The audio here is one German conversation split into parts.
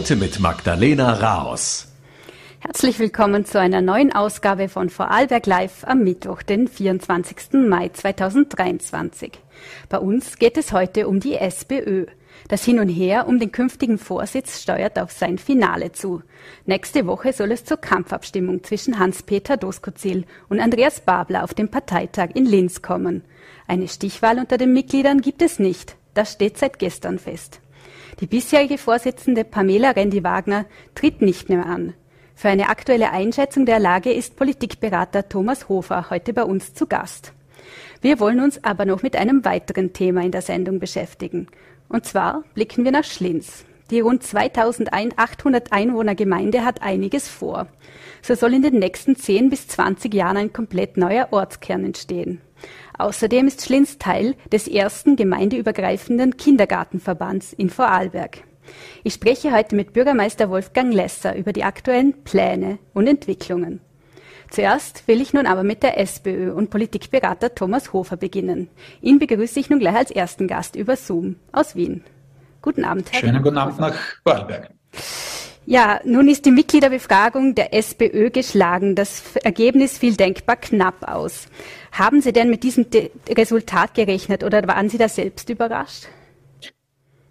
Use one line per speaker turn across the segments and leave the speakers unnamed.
Heute mit Magdalena Raos.
Herzlich willkommen zu einer neuen Ausgabe von Vorarlberg Live am Mittwoch, den 24. Mai 2023. Bei uns geht es heute um die SPÖ. Das Hin und Her um den künftigen Vorsitz steuert auf sein Finale zu. Nächste Woche soll es zur Kampfabstimmung zwischen Hans-Peter Doskozil und Andreas Babler auf dem Parteitag in Linz kommen. Eine Stichwahl unter den Mitgliedern gibt es nicht. Das steht seit gestern fest. Die bisherige Vorsitzende Pamela Rendi-Wagner tritt nicht mehr an. Für eine aktuelle Einschätzung der Lage ist Politikberater Thomas Hofer heute bei uns zu Gast. Wir wollen uns aber noch mit einem weiteren Thema in der Sendung beschäftigen. Und zwar blicken wir nach Schlins. Die rund 2800 Einwohner Gemeinde hat einiges vor. So soll in den nächsten 10 bis 20 Jahren ein komplett neuer Ortskern entstehen. Außerdem ist Schlins Teil des ersten gemeindeübergreifenden Kindergartenverbands in Vorarlberg. Ich spreche heute mit Bürgermeister Wolfgang Lesser über die aktuellen Pläne und Entwicklungen. Zuerst will ich nun aber mit der SPÖ und Politikberater Thomas Hofer beginnen. Ihn begrüße ich nun gleich als ersten Gast über Zoom aus Wien. Guten Abend,
Herr Schönen guten Abend nach Vorarlberg.
Ja, nun ist die Mitgliederbefragung der SPÖ geschlagen. Das Ergebnis fiel denkbar knapp aus. Haben Sie denn mit diesem De Resultat gerechnet oder waren Sie da selbst überrascht?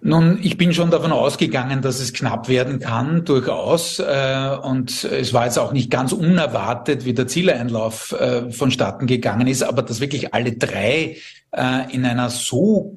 Nun, ich bin schon davon ausgegangen, dass es knapp werden kann, durchaus. Äh, und es war jetzt auch nicht ganz unerwartet, wie der Zieleinlauf äh, vonstatten gegangen ist, aber dass wirklich alle drei äh, in einer so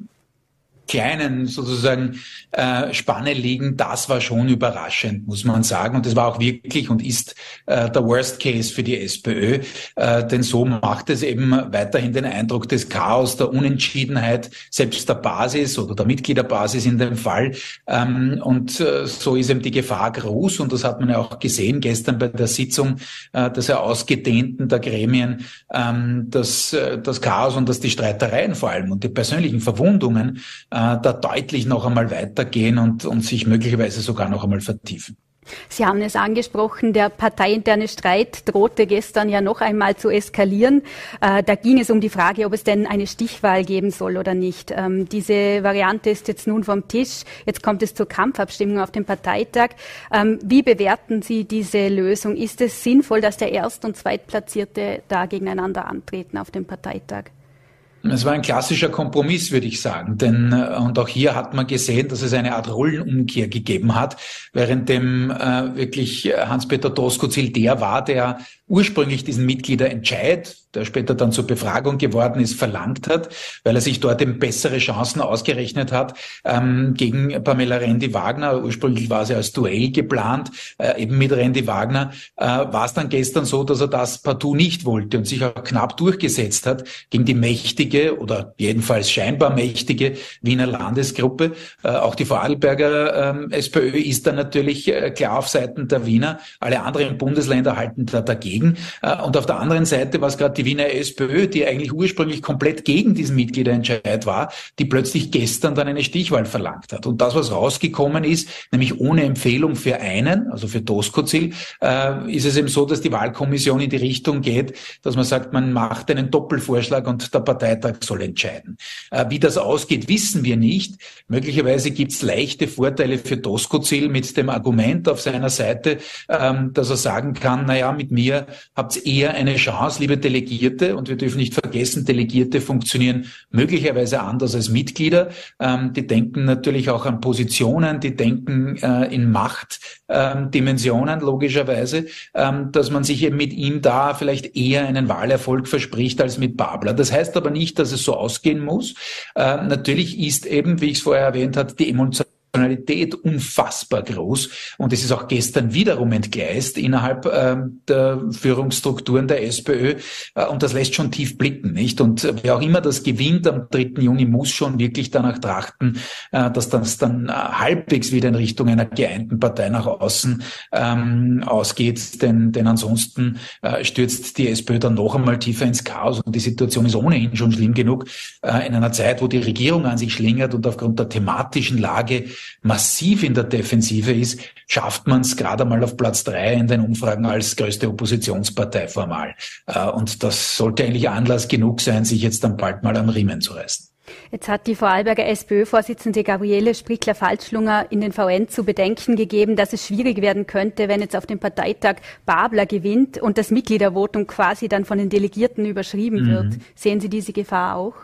kleinen sozusagen äh, Spanne liegen, das war schon überraschend, muss man sagen. Und das war auch wirklich und ist äh, der Worst Case für die SPÖ, äh, denn so macht es eben weiterhin den Eindruck des Chaos, der Unentschiedenheit, selbst der Basis oder der Mitgliederbasis in dem Fall. Ähm, und äh, so ist eben die Gefahr groß und das hat man ja auch gesehen gestern bei der Sitzung äh, des ja ausgedehnten der Gremien, ähm, dass äh, das Chaos und dass die Streitereien vor allem und die persönlichen Verwundungen äh, da deutlich noch einmal weitergehen und, und sich möglicherweise sogar noch einmal vertiefen.
Sie haben es angesprochen, der parteiinterne Streit drohte gestern ja noch einmal zu eskalieren. Äh, da ging es um die Frage, ob es denn eine Stichwahl geben soll oder nicht. Ähm, diese Variante ist jetzt nun vom Tisch. Jetzt kommt es zur Kampfabstimmung auf dem Parteitag. Ähm, wie bewerten Sie diese Lösung? Ist es sinnvoll, dass der Erst- und Zweitplatzierte da gegeneinander antreten auf dem Parteitag?
Es war ein klassischer Kompromiss, würde ich sagen. Denn, äh, und auch hier hat man gesehen, dass es eine Art Rollenumkehr gegeben hat, während dem äh, wirklich äh, Hans-Peter Doskozil der war, der ursprünglich diesen Mitgliederentscheid, der später dann zur Befragung geworden ist, verlangt hat, weil er sich dort eben bessere Chancen ausgerechnet hat ähm, gegen Pamela Rendi-Wagner. Ursprünglich war sie als Duell geplant, äh, eben mit Rendi Wagner. Äh, war es dann gestern so, dass er das partout nicht wollte und sich auch knapp durchgesetzt hat gegen die mächtige oder jedenfalls scheinbar mächtige Wiener Landesgruppe. Äh, auch die Vorarlberger ähm, SPÖ ist dann natürlich äh, klar auf Seiten der Wiener. Alle anderen Bundesländer halten da dagegen. Äh, und auf der anderen Seite war es gerade die Wiener SPÖ, die eigentlich ursprünglich komplett gegen diesen Mitgliederentscheid war, die plötzlich gestern dann eine Stichwahl verlangt hat. Und das, was rausgekommen ist, nämlich ohne Empfehlung für einen, also für Doskozil, äh, ist es eben so, dass die Wahlkommission in die Richtung geht, dass man sagt, man macht einen Doppelvorschlag und der Parteitag soll entscheiden. Äh, wie das ausgeht, wissen wir nicht. Möglicherweise gibt es leichte Vorteile für Doskozil mit dem Argument auf seiner Seite, ähm, dass er sagen kann, naja, mit mir habt eher eine Chance, liebe Delegierte. Und wir dürfen nicht vergessen, Delegierte funktionieren möglicherweise anders als Mitglieder. Ähm, die denken natürlich auch an Positionen, die denken äh, in Machtdimensionen ähm, logischerweise, ähm, dass man sich eben mit ihm da vielleicht eher einen Wahlerfolg verspricht als mit Babler. Das heißt aber nicht, dass es so ausgehen muss. Äh, natürlich ist eben, wie ich es vorher erwähnt habe, die Emotion Emotionalität unfassbar groß. Und es ist auch gestern wiederum entgleist innerhalb äh, der Führungsstrukturen der SPÖ. Äh, und das lässt schon tief blicken, nicht? Und wer auch immer das gewinnt am 3. Juni, muss schon wirklich danach trachten, äh, dass das dann äh, halbwegs wieder in Richtung einer geeinten Partei nach außen ähm, ausgeht. Denn, denn ansonsten äh, stürzt die SPÖ dann noch einmal tiefer ins Chaos. Und die Situation ist ohnehin schon schlimm genug. Äh, in einer Zeit, wo die Regierung an sich schlingert und aufgrund der thematischen Lage massiv in der Defensive ist, schafft man es gerade einmal auf Platz drei in den Umfragen als größte Oppositionspartei formal. Äh, und das sollte eigentlich Anlass genug sein, sich jetzt dann bald mal am Riemen zu reißen.
Jetzt hat die Vorarlberger SPÖ-Vorsitzende Gabriele Sprickler-Falschlunger in den VN zu bedenken gegeben, dass es schwierig werden könnte, wenn jetzt auf dem Parteitag Babler gewinnt und das Mitgliedervotum quasi dann von den Delegierten überschrieben mhm. wird. Sehen Sie diese Gefahr auch?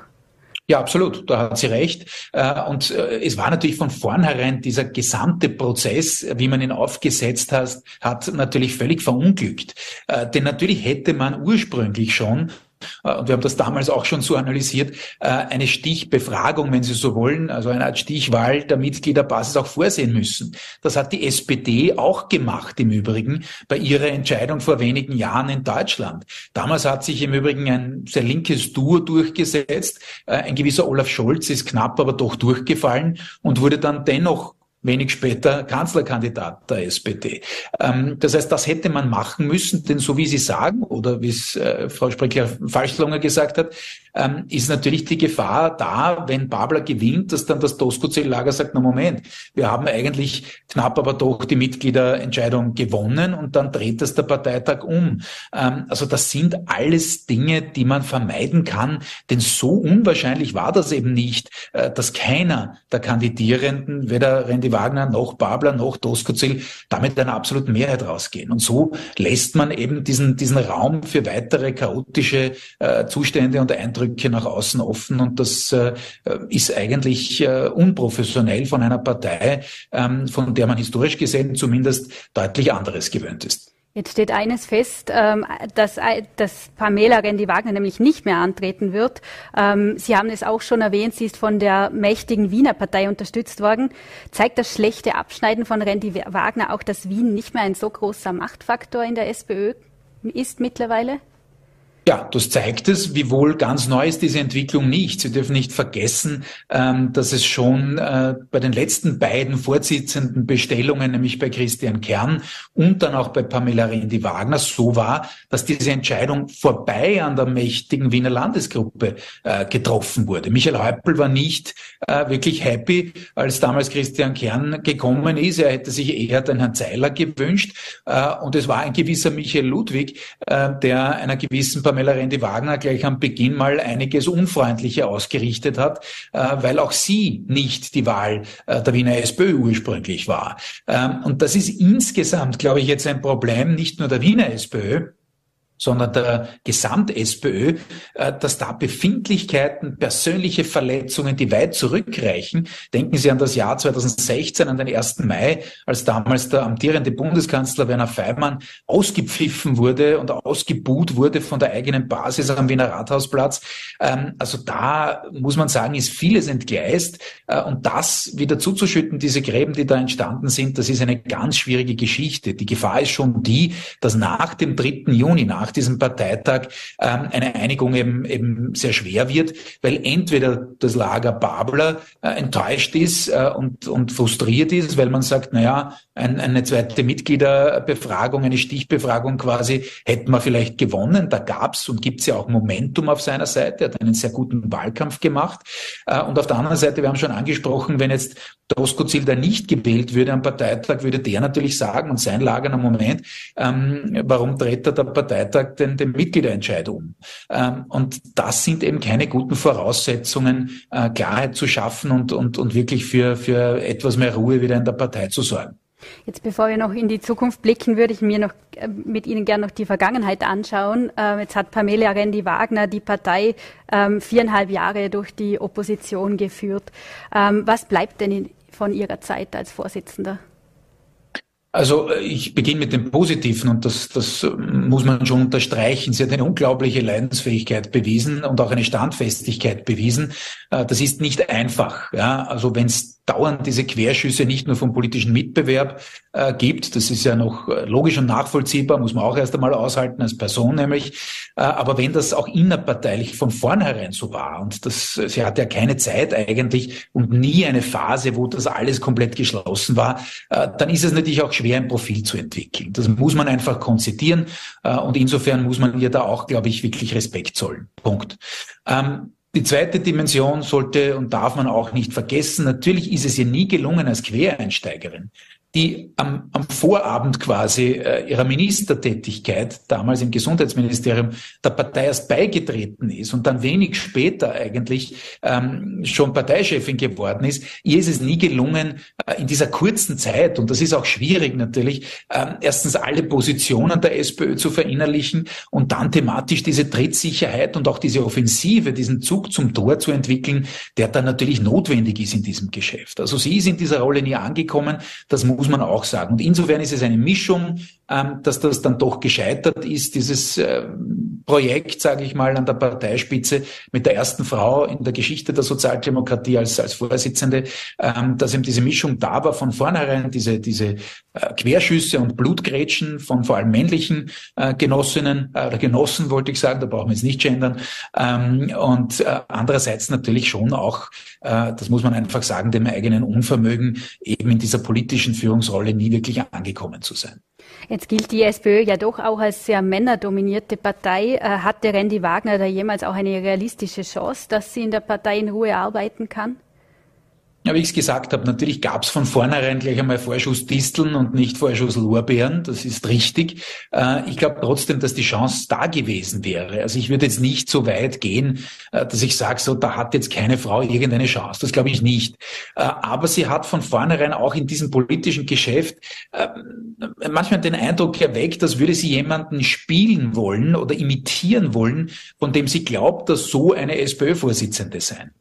Ja, absolut, da hat sie recht. Äh, und äh, es war natürlich von vornherein dieser gesamte Prozess, wie man ihn aufgesetzt hat, hat natürlich völlig verunglückt. Äh, denn natürlich hätte man ursprünglich schon und wir haben das damals auch schon so analysiert, äh, eine Stichbefragung, wenn Sie so wollen, also eine Art Stichwahl der Mitgliederbasis auch vorsehen müssen. Das hat die SPD auch gemacht im Übrigen bei ihrer Entscheidung vor wenigen Jahren in Deutschland. Damals hat sich im Übrigen ein sehr linkes Duo durchgesetzt. Äh, ein gewisser Olaf Scholz ist knapp aber doch durchgefallen und wurde dann dennoch wenig später Kanzlerkandidat der SPD. Ähm, das heißt, das hätte man machen müssen, denn so wie Sie sagen oder wie es äh, Frau Sprecher-Falschlonger gesagt hat, ähm, ist natürlich die Gefahr da, wenn Babler gewinnt, dass dann das Doskozil-Lager sagt, na Moment, wir haben eigentlich knapp aber doch die Mitgliederentscheidung gewonnen und dann dreht das der Parteitag um. Ähm, also das sind alles Dinge, die man vermeiden kann, denn so unwahrscheinlich war das eben nicht, äh, dass keiner der Kandidierenden, weder Randy Wagner noch Babler noch Doskozil, damit eine absolute Mehrheit rausgehen. Und so lässt man eben diesen, diesen Raum für weitere chaotische äh, Zustände und Eindrücke Eindrücke nach außen offen und das äh, ist eigentlich äh, unprofessionell von einer Partei, ähm, von der man historisch gesehen zumindest deutlich anderes gewöhnt ist.
Jetzt steht eines fest, ähm, dass, äh, dass Pamela Rendi-Wagner nämlich nicht mehr antreten wird. Ähm, Sie haben es auch schon erwähnt, sie ist von der mächtigen Wiener Partei unterstützt worden. Zeigt das schlechte Abschneiden von Rendi-Wagner auch, dass Wien nicht mehr ein so großer Machtfaktor in der SPÖ ist mittlerweile?
Ja, das zeigt es, wiewohl ganz neu ist diese Entwicklung nicht. Sie dürfen nicht vergessen, ähm, dass es schon äh, bei den letzten beiden vorsitzenden Bestellungen, nämlich bei Christian Kern und dann auch bei Pamela Rendi-Wagner, so war, dass diese Entscheidung vorbei an der mächtigen Wiener Landesgruppe äh, getroffen wurde. Michael Häupl war nicht äh, wirklich happy, als damals Christian Kern gekommen ist. Er hätte sich eher den Herrn Zeiler gewünscht. Und es war ein gewisser Michael Ludwig, der einer gewissen Pamela Pamela Rendi-Wagner gleich am Beginn mal einiges Unfreundliche ausgerichtet hat, äh, weil auch sie nicht die Wahl äh, der Wiener SPÖ ursprünglich war. Ähm, und das ist insgesamt, glaube ich, jetzt ein Problem nicht nur der Wiener SPÖ, sondern der Gesamt-SPÖ, äh, dass da Befindlichkeiten, persönliche Verletzungen, die weit zurückreichen. Denken Sie an das Jahr 2016, an den 1. Mai, als damals der amtierende Bundeskanzler Werner Feimann ausgepfiffen wurde und ausgebuht wurde von der eigenen Basis am Wiener Rathausplatz. Ähm, also da muss man sagen, ist vieles entgleist. Äh, und das wieder zuzuschütten, diese Gräben, die da entstanden sind, das ist eine ganz schwierige Geschichte. Die Gefahr ist schon die, dass nach dem 3. Juni, nach nach diesem Parteitag ähm, eine Einigung eben, eben sehr schwer wird, weil entweder das Lager Babler äh, enttäuscht ist äh, und, und frustriert ist, weil man sagt, naja, ein, eine zweite Mitgliederbefragung, eine Stichbefragung quasi, hätten wir vielleicht gewonnen. Da gab's und gibt's ja auch Momentum auf seiner Seite. Er hat einen sehr guten Wahlkampf gemacht. Äh, und auf der anderen Seite, wir haben schon angesprochen, wenn jetzt Doskozil da nicht gewählt würde am Parteitag, würde der natürlich sagen und sein Lager, am Moment, ähm, warum dreht er der Parteitag Parteitag den, Mitgliederentscheid um. Ähm, und das sind eben keine guten Voraussetzungen, äh, Klarheit zu schaffen und, und, und wirklich für, für etwas mehr Ruhe wieder in der Partei zu sorgen.
Jetzt, bevor wir noch in die Zukunft blicken, würde ich mir noch äh, mit Ihnen gerne noch die Vergangenheit anschauen. Ähm, jetzt hat Pamela Rendi-Wagner die Partei ähm, viereinhalb Jahre durch die Opposition geführt. Ähm, was bleibt denn von Ihrer Zeit als Vorsitzender?
Also äh, ich beginne mit dem Positiven und das, das äh, muss man schon unterstreichen. Sie hat eine unglaubliche Leidensfähigkeit bewiesen und auch eine Standfestigkeit bewiesen. Äh, das ist nicht einfach. Ja? Also wenn es dauernd diese Querschüsse nicht nur vom politischen Mitbewerb äh, gibt. Das ist ja noch äh, logisch und nachvollziehbar, muss man auch erst einmal aushalten als Person nämlich. Äh, aber wenn das auch innerparteilich von vornherein so war und das, sie hatte ja keine Zeit eigentlich und nie eine Phase, wo das alles komplett geschlossen war, äh, dann ist es natürlich auch schwer, ein Profil zu entwickeln. Das muss man einfach konzidieren äh, und insofern muss man ihr da auch, glaube ich, wirklich Respekt zollen. Punkt. Ähm, die zweite Dimension sollte und darf man auch nicht vergessen. Natürlich ist es ihr nie gelungen als Quereinsteigerin die am, am Vorabend quasi äh, ihrer Ministertätigkeit, damals im Gesundheitsministerium, der Partei erst beigetreten ist und dann wenig später eigentlich ähm, schon Parteichefin geworden ist, ihr ist es nie gelungen, äh, in dieser kurzen Zeit, und das ist auch schwierig natürlich, äh, erstens alle Positionen der SPÖ zu verinnerlichen und dann thematisch diese Trittsicherheit und auch diese Offensive, diesen Zug zum Tor zu entwickeln, der dann natürlich notwendig ist in diesem Geschäft. Also sie ist in dieser Rolle nie angekommen. Das muss man auch sagen. Und insofern ist es eine Mischung, ähm, dass das dann doch gescheitert ist, dieses äh, Projekt, sage ich mal, an der Parteispitze mit der ersten Frau in der Geschichte der Sozialdemokratie als, als Vorsitzende, ähm, dass eben diese Mischung da war von vornherein, diese, diese äh, Querschüsse und Blutgrätschen von vor allem männlichen äh, Genossinnen äh, oder Genossen, wollte ich sagen, da brauchen wir jetzt nicht gendern. Ähm, und äh, andererseits natürlich schon auch, äh, das muss man einfach sagen, dem eigenen Unvermögen, eben in dieser politischen Führungsrolle nie wirklich angekommen zu sein.
Jetzt gilt die SPÖ ja doch auch als sehr männerdominierte Partei. Äh, hatte Randy Wagner da jemals auch eine realistische Chance, dass sie in der Partei in Ruhe arbeiten kann?
Ja, wie ich es gesagt habe, natürlich gab es von vornherein gleich einmal Vorschuss Disteln und nicht Vorschuss Lorbeeren. Das ist richtig. Äh, ich glaube trotzdem, dass die Chance da gewesen wäre. Also ich würde jetzt nicht so weit gehen, äh, dass ich sage, so da hat jetzt keine Frau irgendeine Chance. Das glaube ich nicht. Äh, aber sie hat von vornherein auch in diesem politischen Geschäft ähm, manchmal den Eindruck erweckt, als würde sie jemanden spielen wollen oder imitieren wollen, von dem sie glaubt, dass so eine SPÖ-Vorsitzende sein.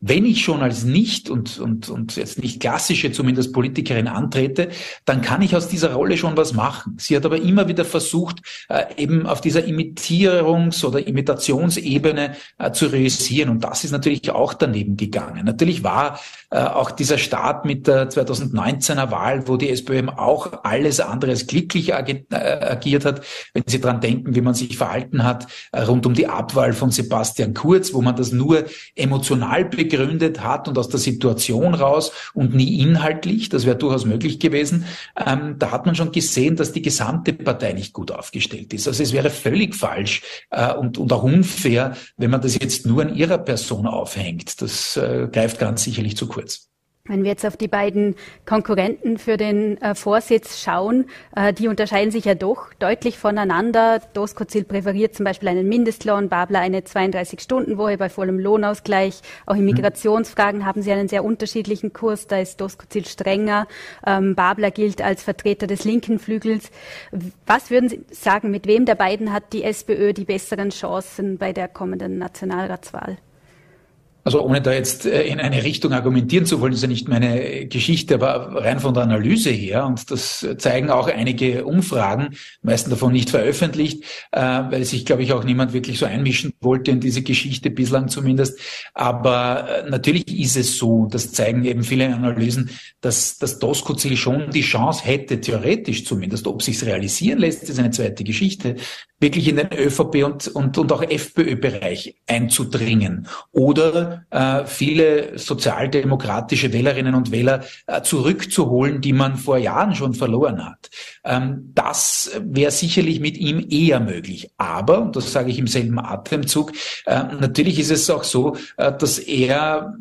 Wenn ich schon als nicht und und, und jetzt nicht klassische zumindest Politikerin antrete, dann kann ich aus dieser Rolle schon was machen. Sie hat aber immer wieder versucht, äh, eben auf dieser Imitierungs- oder Imitationsebene äh, zu realisieren. Und das ist natürlich auch daneben gegangen. Natürlich war äh, auch dieser Start mit der 2019er Wahl, wo die SPÖ auch alles andere als glücklich agiert hat, wenn Sie dran denken, wie man sich verhalten hat rund um die Abwahl von Sebastian Kurz, wo man das nur emotional begründet hat und aus der Situation raus und nie inhaltlich. Das wäre durchaus möglich gewesen. Ähm, da hat man schon gesehen, dass die gesamte Partei nicht gut aufgestellt ist. Also es wäre völlig falsch äh, und, und auch unfair, wenn man das jetzt nur an ihrer Person aufhängt. Das äh, greift ganz sicherlich zu kurz.
Wenn wir jetzt auf die beiden Konkurrenten für den äh, Vorsitz schauen, äh, die unterscheiden sich ja doch deutlich voneinander. Doskozil präferiert zum Beispiel einen Mindestlohn, Babler eine 32-Stunden-Woche bei vollem Lohnausgleich. Auch in mhm. Migrationsfragen haben sie einen sehr unterschiedlichen Kurs. Da ist Doskozil strenger. Ähm, Babler gilt als Vertreter des linken Flügels. Was würden Sie sagen, mit wem der beiden hat die SPÖ die besseren Chancen bei der kommenden Nationalratswahl?
Also ohne da jetzt äh, in eine Richtung argumentieren zu wollen, ist ja nicht meine Geschichte, aber rein von der Analyse her, und das zeigen auch einige Umfragen, meisten davon nicht veröffentlicht, äh, weil sich, glaube ich, auch niemand wirklich so einmischen wollte in diese Geschichte, bislang zumindest. Aber äh, natürlich ist es so, das zeigen eben viele Analysen, dass das Doskozil schon die Chance hätte, theoretisch zumindest, ob sich's realisieren lässt, ist eine zweite Geschichte, wirklich in den ÖVP und, und, und auch FPÖ-Bereich einzudringen oder äh, viele sozialdemokratische Wählerinnen und Wähler äh, zurückzuholen, die man vor Jahren schon verloren hat. Ähm, das wäre sicherlich mit ihm eher möglich. Aber, und das sage ich im selben Atemzug, äh, natürlich ist es auch so, äh, dass er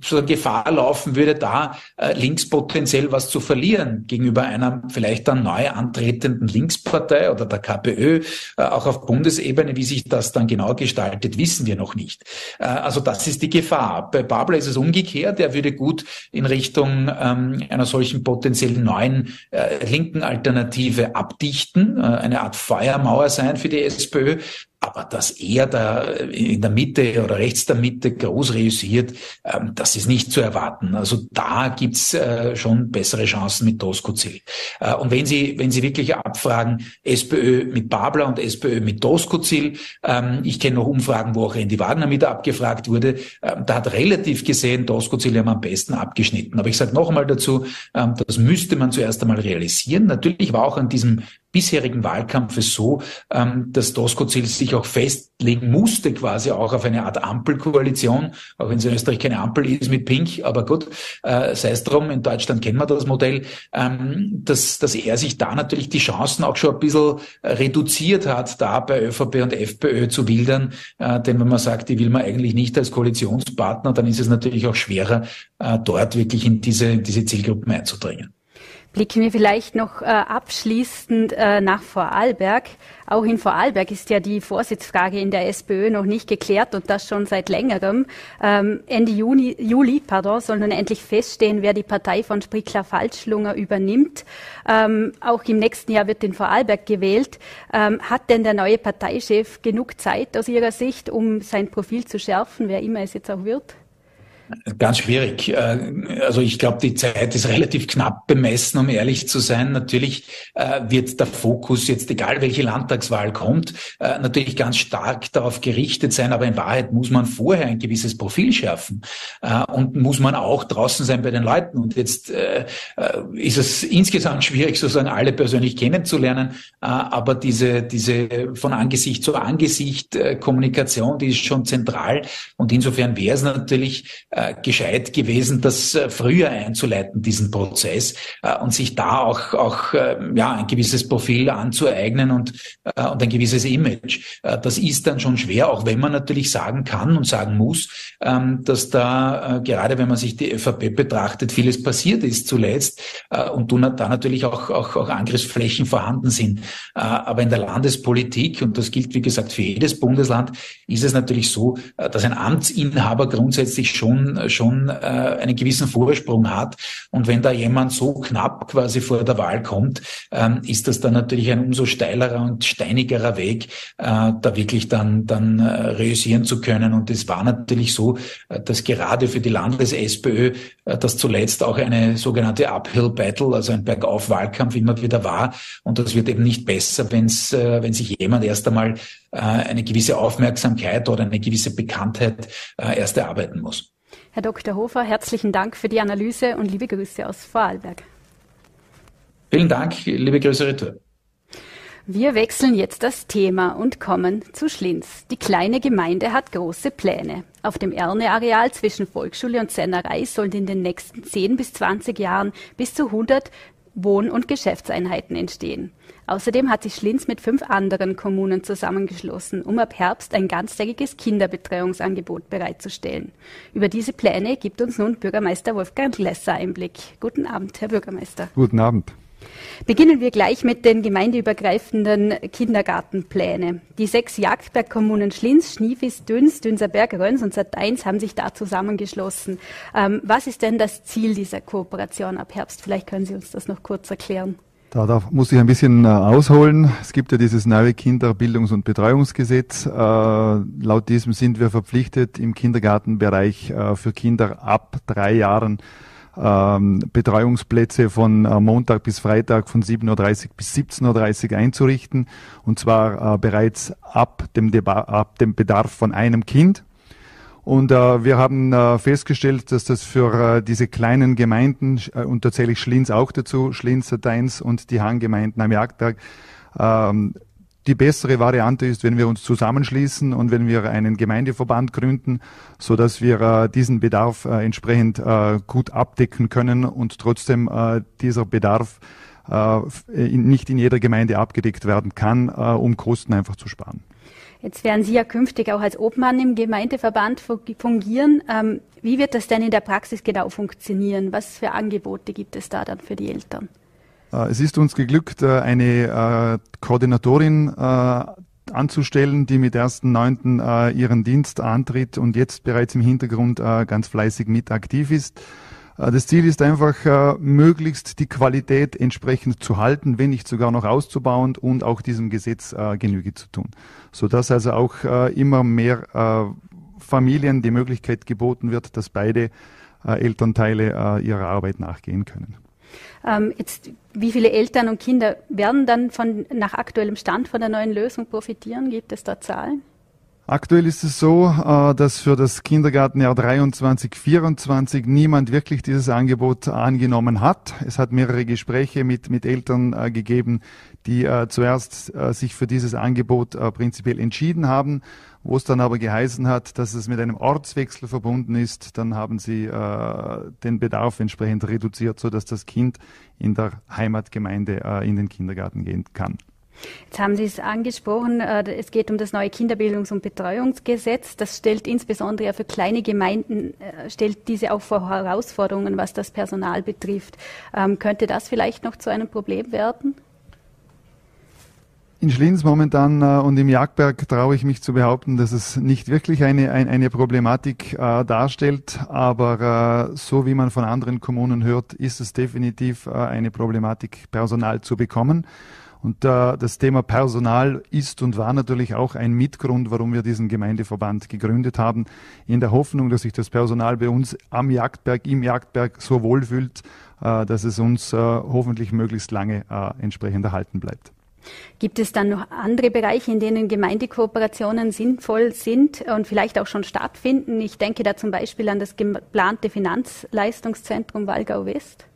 so Gefahr laufen würde, da äh, links potenziell was zu verlieren gegenüber einer vielleicht dann neu antretenden Linkspartei oder der KPÖ, äh, auch auf Bundesebene. Wie sich das dann genau gestaltet, wissen wir noch nicht. Äh, also das ist die Gefahr. Bei Babler ist es umgekehrt. Er würde gut in Richtung ähm, einer solchen potenziellen neuen linken Alternative abdichten, eine Art Feuermauer sein für die SPÖ. Aber dass er da in der Mitte oder rechts der Mitte groß reüssiert, ähm, das ist nicht zu erwarten. Also da gibt's äh, schon bessere Chancen mit Doskozil. Äh, und wenn Sie, wenn Sie wirklich abfragen, SPÖ mit Babler und SPÖ mit Doskozil, ähm, ich kenne noch Umfragen, wo auch Randy Wagner mit abgefragt wurde, ähm, da hat relativ gesehen Doskozil am besten abgeschnitten. Aber ich sage noch einmal dazu, das müsste man zuerst einmal realisieren. Natürlich war auch an diesem bisherigen Wahlkampfes so, ähm, dass Doskozil sich auch festlegen musste, quasi auch auf eine Art Ampelkoalition, auch wenn es in Österreich keine Ampel ist mit Pink, aber gut, äh, sei es drum, in Deutschland kennen wir das Modell, ähm, dass, dass er sich da natürlich die Chancen auch schon ein bisschen reduziert hat, da bei ÖVP und FPÖ zu wildern, äh, denn wenn man sagt, die will man eigentlich nicht als Koalitionspartner, dann ist es natürlich auch schwerer, äh, dort wirklich in diese, diese Zielgruppen einzudringen.
Blicken wir vielleicht noch äh, abschließend äh, nach Vorarlberg. Auch in Vorarlberg ist ja die Vorsitzfrage in der SPÖ noch nicht geklärt und das schon seit längerem. Ähm, Ende Juni, Juli pardon, soll nun endlich feststehen, wer die Partei von Sprickler Falschlunger übernimmt. Ähm, auch im nächsten Jahr wird in Vorarlberg gewählt. Ähm, hat denn der neue Parteichef genug Zeit aus Ihrer Sicht, um sein Profil zu schärfen, wer immer es jetzt auch wird?
Ganz schwierig. Äh, also ich glaube, die Zeit ist relativ knapp bemessen, um ehrlich zu sein. Natürlich äh, wird der Fokus jetzt, egal welche Landtagswahl kommt, äh, natürlich ganz stark darauf gerichtet sein. Aber in Wahrheit muss man vorher ein gewisses Profil schärfen und muss man auch draußen sein bei den Leuten. Und jetzt ist es insgesamt schwierig, sozusagen alle persönlich kennenzulernen. Aber diese, diese von Angesicht zu Angesicht Kommunikation, die ist schon zentral. Und insofern wäre es natürlich äh, gescheit gewesen, das äh, früher einzuleiten, diesen Prozess, äh, und sich da auch, auch äh, ja, ein gewisses Profil anzueignen und, äh, und ein gewisses Image. Äh, das ist dann schon schwer, auch wenn man natürlich sagen kann und sagen muss, ähm, dass da, äh, gerade wenn man sich die ÖVP betrachtet, vieles passiert ist zuletzt äh, und da natürlich auch, auch, auch Angriffsflächen vorhanden sind. Äh, aber in der Landespolitik, und das gilt wie gesagt für jedes Bundesland, ist es natürlich so, äh, dass ein Amtsinhaber grundsätzlich schon schon, äh, einen gewissen Vorsprung hat. Und wenn da jemand so knapp quasi vor der Wahl kommt, ähm, ist das dann natürlich ein umso steilerer und steinigerer Weg, äh, da wirklich dann, dann äh, realisieren zu können. Und es war natürlich so, äh, dass gerade für die Landes-SPÖ äh, das zuletzt auch eine sogenannte Uphill Battle, also ein Bergauf-Wahlkampf immer wieder war. Und das wird eben nicht besser, wenn's, äh, wenn sich jemand erst einmal äh, eine gewisse Aufmerksamkeit oder eine gewisse Bekanntheit äh, erst erarbeiten muss.
Herr Dr. Hofer, herzlichen Dank für die Analyse und liebe Grüße aus Vorarlberg.
Vielen Dank, liebe Grüße retour.
Wir wechseln jetzt das Thema und kommen zu Schlinz. Die kleine Gemeinde hat große Pläne. Auf dem Erne-Areal zwischen Volksschule und Sennerei sollen in den nächsten 10 bis 20 Jahren bis zu 100 Wohn- und Geschäftseinheiten entstehen. Außerdem hat sich Schlinz mit fünf anderen Kommunen zusammengeschlossen, um ab Herbst ein ganztägiges Kinderbetreuungsangebot bereitzustellen. Über diese Pläne gibt uns nun Bürgermeister Wolfgang Lesser Einblick. Guten Abend, Herr Bürgermeister.
Guten Abend.
Beginnen wir gleich mit den gemeindeübergreifenden Kindergartenplänen. Die sechs Jagdbergkommunen Schlinz, Schniefis, Düns, Dünserberg, Röns und Sat1 haben sich da zusammengeschlossen. Ähm, was ist denn das Ziel dieser Kooperation ab Herbst? Vielleicht können Sie uns das noch kurz erklären.
Da, da muss ich ein bisschen äh, ausholen. Es gibt ja dieses neue Kinderbildungs- und Betreuungsgesetz. Äh, laut diesem sind wir verpflichtet, im Kindergartenbereich äh, für Kinder ab drei Jahren ähm, Betreuungsplätze von äh, Montag bis Freitag von 7.30 Uhr bis 17.30 Uhr einzurichten. Und zwar äh, bereits ab dem, ab dem Bedarf von einem Kind. Und äh, wir haben äh, festgestellt, dass das für äh, diese kleinen Gemeinden, äh, und da zähle ich Schlinz auch dazu, Schlinz, Deins und die Hanggemeinden am Jagdberg, ähm, die bessere Variante ist, wenn wir uns zusammenschließen und wenn wir einen Gemeindeverband gründen, so dass wir äh, diesen Bedarf äh, entsprechend äh, gut abdecken können und trotzdem dieser Bedarf nicht in jeder Gemeinde abgedeckt werden kann, um Kosten einfach zu sparen.
Jetzt werden Sie ja künftig auch als Obmann im Gemeindeverband fungieren. Ähm, wie wird das denn in der Praxis genau funktionieren? Was für Angebote gibt es da dann für die Eltern?
Äh, es ist uns geglückt, äh, eine äh, Koordinatorin anzustellen, die mit 1.9. ihren Dienst antritt und jetzt bereits im Hintergrund ganz fleißig mit aktiv ist. Das Ziel ist einfach, möglichst die Qualität entsprechend zu halten, wenn nicht sogar noch auszubauen und auch diesem Gesetz Genüge zu tun. Sodass also auch immer mehr Familien die Möglichkeit geboten wird, dass beide Elternteile ihrer Arbeit nachgehen können.
Ähm, jetzt, wie viele Eltern und Kinder werden dann von, nach aktuellem Stand von der neuen Lösung profitieren? Gibt es da Zahlen?
Aktuell ist es so, äh, dass für das Kindergartenjahr 23, 24 niemand wirklich dieses Angebot angenommen hat. Es hat mehrere Gespräche mit, mit Eltern äh, gegeben, die äh, zuerst sich für dieses Angebot prinzipiell entschieden haben wo es dann aber geheißen hat, dass es mit einem Ortswechsel verbunden ist, dann haben sie äh, den Bedarf entsprechend reduziert, so dass das Kind in der Heimatgemeinde äh, in den Kindergarten gehen kann.
Jetzt haben Sie es angesprochen, äh, es geht um das neue Kinderbildungs- und Betreuungsgesetz. Das stellt insbesondere für kleine Gemeinden, äh, stellt diese auch vor Herausforderungen, was das Personal betrifft. Ähm, könnte das vielleicht noch zu einem Problem werden?
In Schlins momentan äh, und im Jagdberg traue ich mich zu behaupten, dass es nicht wirklich eine, ein, eine Problematik äh, darstellt, aber äh, so wie man von anderen Kommunen hört, ist es definitiv äh, eine Problematik, Personal zu bekommen. Und äh, das Thema Personal ist und war natürlich auch ein Mitgrund, warum wir diesen Gemeindeverband gegründet haben, in der Hoffnung, dass sich das Personal bei uns am Jagdberg, im Jagdberg so wohlfühlt, äh, dass es uns äh, hoffentlich möglichst lange äh, entsprechend erhalten bleibt.
Gibt es dann noch andere Bereiche, in denen Gemeindekooperationen sinnvoll sind und vielleicht auch schon stattfinden? Ich denke da zum Beispiel an das geplante Finanzleistungszentrum Walgau West.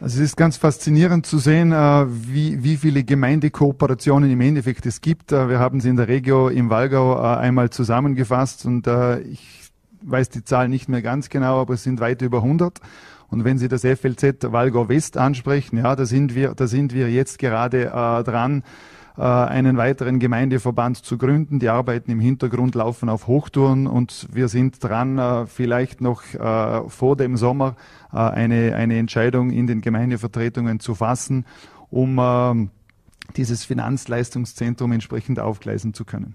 Also es ist ganz faszinierend zu sehen, äh, wie, wie viele Gemeindekooperationen im Endeffekt es gibt. Äh, wir haben sie in der Regio im Walgau äh, einmal zusammengefasst und ich weiß die Zahl nicht mehr ganz genau, aber es sind weit über 100. Und wenn Sie das FLZ Walgau West ansprechen, ja, da sind wir, da sind wir jetzt gerade äh, dran, äh, einen weiteren Gemeindeverband zu gründen. Die Arbeiten im Hintergrund laufen auf Hochtouren und wir sind dran, äh, vielleicht noch äh, vor dem Sommer eine, eine Entscheidung in den Gemeindevertretungen zu fassen, um ähm, dieses Finanzleistungszentrum entsprechend aufgleisen zu können.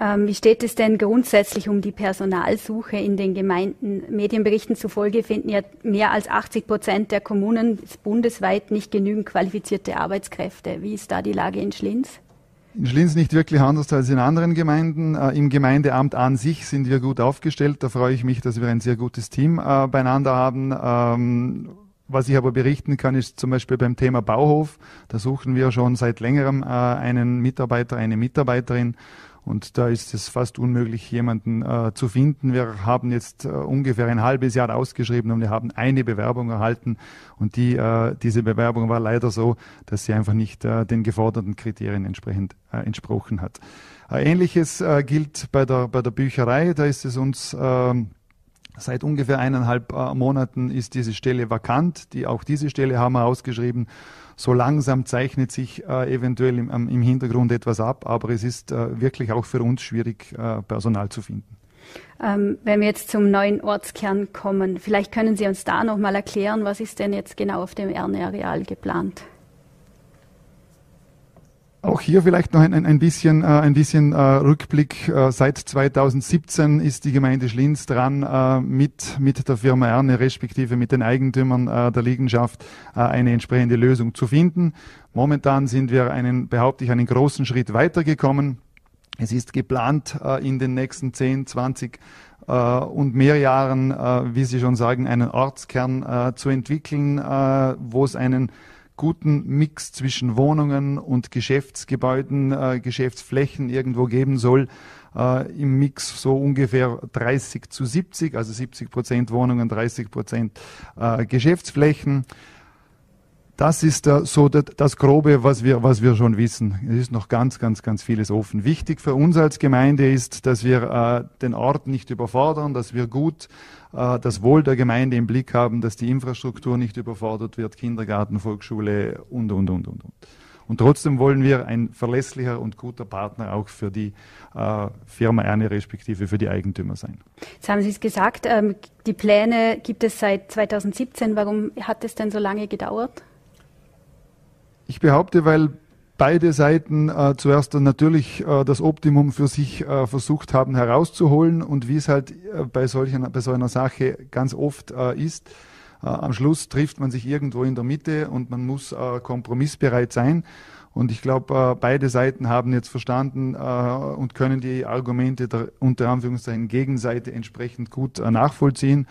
Ähm, wie steht es denn grundsätzlich um die Personalsuche in den Gemeinden? Medienberichten zufolge finden ja mehr als 80 Prozent der Kommunen bundesweit nicht genügend qualifizierte Arbeitskräfte. Wie ist da die Lage in Schlins?
In Schlins nicht wirklich anders als in anderen Gemeinden. Äh, Im Gemeindeamt an sich sind wir gut aufgestellt. Da freue ich mich, dass wir ein sehr gutes Team äh, beieinander haben. Ähm, was ich aber berichten kann, ist zum Beispiel beim Thema Bauhof. Da suchen wir schon seit längerem äh, einen Mitarbeiter, eine Mitarbeiterin. Und da ist es fast unmöglich, jemanden äh, zu finden. Wir haben jetzt äh, ungefähr ein halbes Jahr ausgeschrieben und wir haben eine Bewerbung erhalten. Und die, äh, diese Bewerbung war leider so, dass sie einfach nicht äh, den geforderten Kriterien entsprechend äh, entsprochen hat. Äh, Ähnliches äh, gilt bei der, bei der Bücherei. Da ist es uns äh, Seit ungefähr eineinhalb äh, Monaten ist diese Stelle vakant. Die, auch diese Stelle haben wir ausgeschrieben. So langsam zeichnet sich äh, eventuell im, im, Hintergrund etwas ab, aber es ist äh, wirklich auch für uns schwierig, äh, Personal zu finden.
Ähm, wenn wir jetzt zum neuen Ortskern kommen, vielleicht können Sie uns da noch mal erklären, was ist denn jetzt genau auf dem Erne-Areal geplant?
Auch hier vielleicht noch ein, ein, bisschen, äh, ein bisschen äh, Rückblick. Äh, seit 2017 ist die Gemeinde Schlins dran, äh, mit, mit der Firma Erne, respektive mit den Eigentümern äh, der Liegenschaft, äh, eine entsprechende Lösung zu finden. Momentan sind wir einen, behaupte ich, einen großen Schritt weitergekommen. Es ist geplant, äh, in den nächsten 10, 20 äh, und mehr Jahren, äh, wie Sie schon sagen, einen Ortskern äh, zu entwickeln, wo es einen guten Mix zwischen Wohnungen und Geschäftsgebäuden, äh, Geschäftsflächen irgendwo geben soll. Äh, Im Mix so ungefähr 30 zu 70, also 70 Prozent Wohnungen, 30 Prozent äh, Geschäftsflächen. Das ist uh, so das, Grobe, was wir, was wir schon wissen. Es ist noch ganz, ganz, ganz vieles offen. Wichtig für uns als Gemeinde ist, dass wir uh, den Ort nicht überfordern, dass wir gut uh, das Wohl der Gemeinde im Blick haben, dass die Infrastruktur nicht überfordert wird, Kindergarten, Volksschule und, und, und, und. Und trotzdem wollen wir ein verlässlicher und guter Partner auch für die äh, Firma Erne respektive für die Eigentümer sein.
Jetzt haben Sie es gesagt, ähm, die Pläne gibt es seit 2017. Warum hat es denn so lange gedauert?
Ich behaupte, weil beide Seiten äh, zuerst natürlich äh, das Optimum für sich äh, versucht haben herauszuholen und wie es halt äh, bei, solchen, bei so einer Sache ganz oft äh, ist, äh, am Schluss trifft man sich irgendwo in der Mitte und man muss kompromissbereit sein. Und ich glaube, beide Seiten haben jetzt verstanden und können die Argumente der unter Anführungszeichen Gegenseite entsprechend gut nachvollziehen.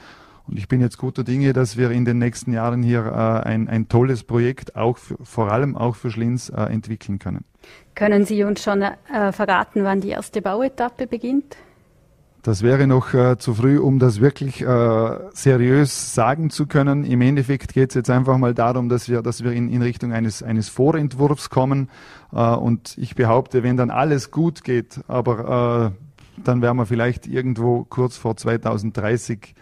Und ich bin jetzt guter Dinge, dass wir in den nächsten Jahren hier äh, ein, ein tolles Projekt auch für, vor allem auch für Schlins äh, entwickeln können.
Können Sie uns schon äh, verraten, wann die erste Bauetappe beginnt?
Das wäre noch äh, zu früh, um das wirklich äh, seriös sagen zu können. Im Endeffekt geht es jetzt einfach mal darum, dass wir, dass wir in, in Richtung eines, eines Vorentwurfs kommen. Äh, und ich behaupte, wenn dann alles gut geht, aber äh, dann werden wir vielleicht irgendwo kurz vor 2030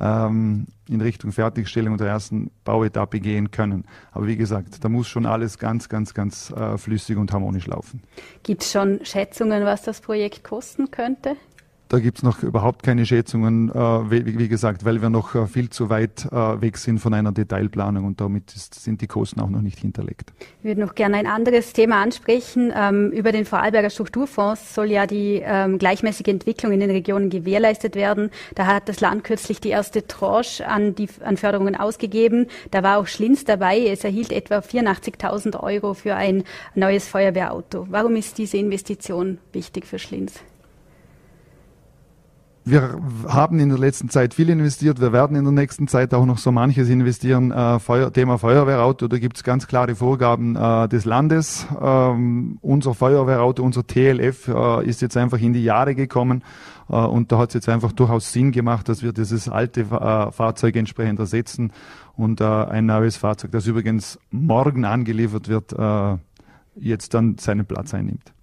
ähm, in Richtung Fertigstellung der ersten Bauetappe gehen können. Aber wie gesagt, da muss schon alles ganz, ganz, ganz äh, flüssig und harmonisch laufen.
Gibt es schon Schätzungen, was das Projekt kosten könnte?
Da gibt es noch überhaupt keine Schätzungen, äh, wie, gesagt, weil wir noch äh, viel zu weit äh, weg sind von einer Detailplanung und damit sind die Kosten auch noch nicht hinterlegt.
Ich würde noch gerne ein anderes Thema ansprechen. Ähm, über den Vorarlberger Strukturfonds soll ja die ähm, gleichmäßige Entwicklung in den Regionen gewährleistet werden. Da hat das Land kürzlich die erste Tranche an, die, an Förderungen ausgegeben. Da war auch Schlinz dabei. Es erhielt etwa 84.000 Euro für ein neues Feuerwehrauto. Warum ist diese Investition wichtig für Schlinz?
Wir haben in der letzten Zeit viel investiert. Wir werden in der nächsten Zeit auch noch so manches investieren. Äh, Feuer, Thema Feuerwehrauto, da gibt es ganz klare Vorgaben äh, des Landes. Ähm, unser Feuerwehrauto, unser TLF äh, ist jetzt einfach in die Jahre gekommen. Äh, und da hat es jetzt einfach durchaus Sinn gemacht, dass wir dieses alte äh, Fahrzeug entsprechend ersetzen und äh, ein neues Fahrzeug, das übrigens morgen angeliefert wird, jetzt dann seinen Platz einnimmt.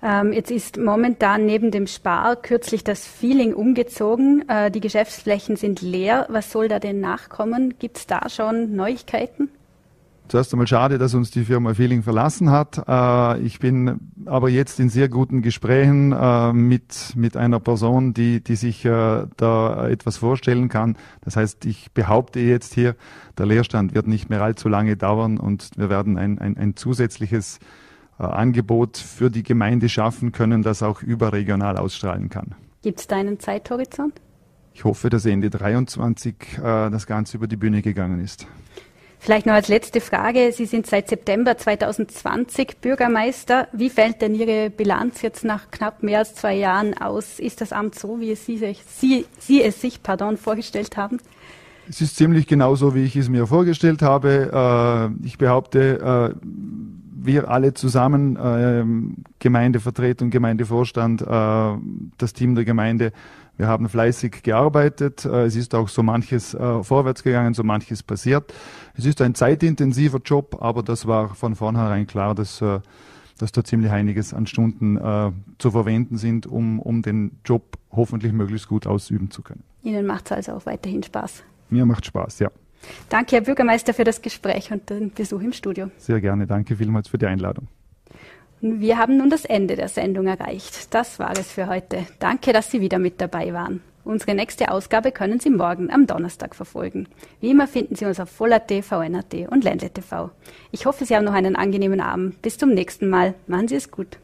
Ähm, jetzt ist momentan neben dem Spar kürzlich das Feeling umgezogen. Äh, die Geschäftsflächen sind leer. Was soll da denn nachkommen? Gibt es da schon Neuigkeiten?
Zuerst einmal schade, dass uns die Firma Feeling verlassen hat. Äh, ich bin aber jetzt in sehr guten Gesprächen äh, mit, mit einer Person, die, die sich äh, da etwas vorstellen kann. Das heißt, ich behaupte jetzt hier, der Leerstand wird nicht mehr allzu lange dauern und wir werden ein, ein, ein zusätzliches Angebot für die Gemeinde schaffen können, das auch überregional ausstrahlen kann.
Gibt es da einen Zeithorizont?
Ich hoffe, dass Ende 23 äh, das Ganze über die Bühne gegangen ist.
Vielleicht noch als letzte Frage. Sie sind seit September 2020 Bürgermeister. Wie fällt denn Ihre Bilanz jetzt nach knapp mehr als zwei Jahren aus? Ist das Amt so, wie Sie, sich, Sie, Sie es sich pardon, vorgestellt haben?
Es ist ziemlich genauso, wie ich es mir vorgestellt habe. Äh, ich behaupte, äh, wir alle zusammen, äh, Gemeindevertretung, Gemeindevorstand, äh, das Team der Gemeinde, wir haben fleißig gearbeitet. Äh, es ist auch so manches äh, vorwärts gegangen, so manches passiert. Es ist ein zeitintensiver Job, aber das war von vornherein klar, dass, äh, dass da ziemlich einiges an Stunden äh, zu verwenden sind, um, um den Job hoffentlich möglichst gut ausüben zu können.
Ihnen macht es also auch weiterhin Spaß.
Mir macht Spaß, ja.
Danke, Herr Bürgermeister, für das Gespräch und den Besuch im Studio.
Sehr gerne. Danke vielmals für die Einladung.
Wir haben nun das Ende der Sendung erreicht. Das war es für heute. Danke, dass Sie wieder mit dabei waren. Unsere nächste Ausgabe können Sie morgen am Donnerstag verfolgen. Wie immer finden Sie uns auf Voll.at, VNAT und Ländle TV. Ich hoffe, Sie haben noch einen angenehmen Abend. Bis zum nächsten Mal. Machen Sie es gut.